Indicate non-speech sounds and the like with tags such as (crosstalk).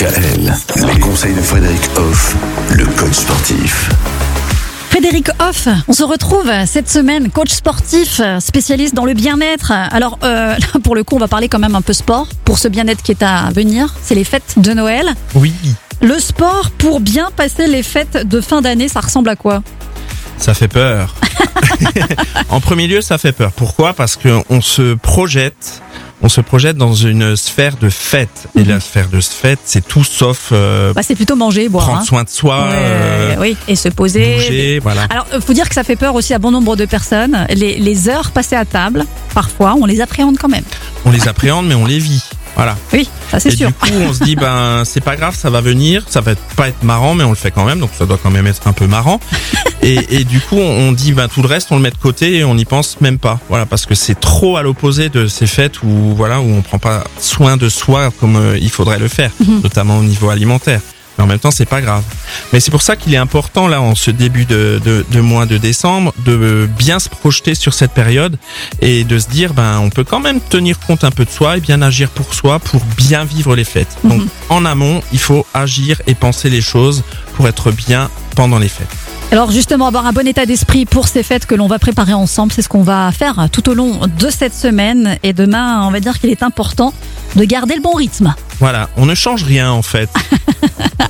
DKL, les conseils de Frédéric Hoff, le coach sportif. Frédéric Hoff, on se retrouve cette semaine, coach sportif, spécialiste dans le bien-être. Alors euh, là, (laughs) pour le coup, on va parler quand même un peu sport pour ce bien-être qui est à venir. C'est les fêtes de Noël. Oui, Le sport pour bien passer les fêtes de fin d'année, ça ressemble à quoi? Ça fait peur. (laughs) (laughs) en premier lieu, ça fait peur. Pourquoi? Parce qu'on se projette, on se projette dans une sphère de fête. Et la sphère de fête, c'est tout sauf euh, bah, C'est plutôt manger, boire. prendre hein. soin de soi, Ouais, euh, oui, et se poser. bouger, voilà. Alors, euh, faut dire que ça fait peur aussi à bon nombre de personnes. Les, les heures passées à table, parfois, on les appréhende quand même. On les appréhende, mais on les vit. Voilà. Oui, ça c'est et sûr. du coup, on se dit ben c'est pas grave, ça va venir, ça va pas être marrant, mais on le fait quand même, donc ça doit quand même être un peu marrant. et, et du coup, on dit ben tout le reste, on le met de côté et on n'y pense même pas. Voilà, parce que c'est trop à l'opposé de ces fêtes où voilà où on prend pas soin de soi comme euh, il faudrait le faire, Mhm. notamment au niveau alimentaire. Mais en même temps, c'est pas grave. Mais c'est pour ça qu'il est important là, en ce début de, de, de mois de décembre, de bien se projeter sur cette période et de se dire, ben, on peut quand même tenir compte un peu de soi et bien agir pour soi pour bien vivre les fêtes. Donc, en amont, il faut agir et penser les choses pour être bien pendant les fêtes. Alors justement, avoir un bon état d'esprit pour ces fêtes que l'on va préparer ensemble, c'est ce qu'on va faire tout au long de cette semaine. Et demain, on va dire qu'il est important de garder le bon rythme. Voilà, on ne change rien en fait. (laughs)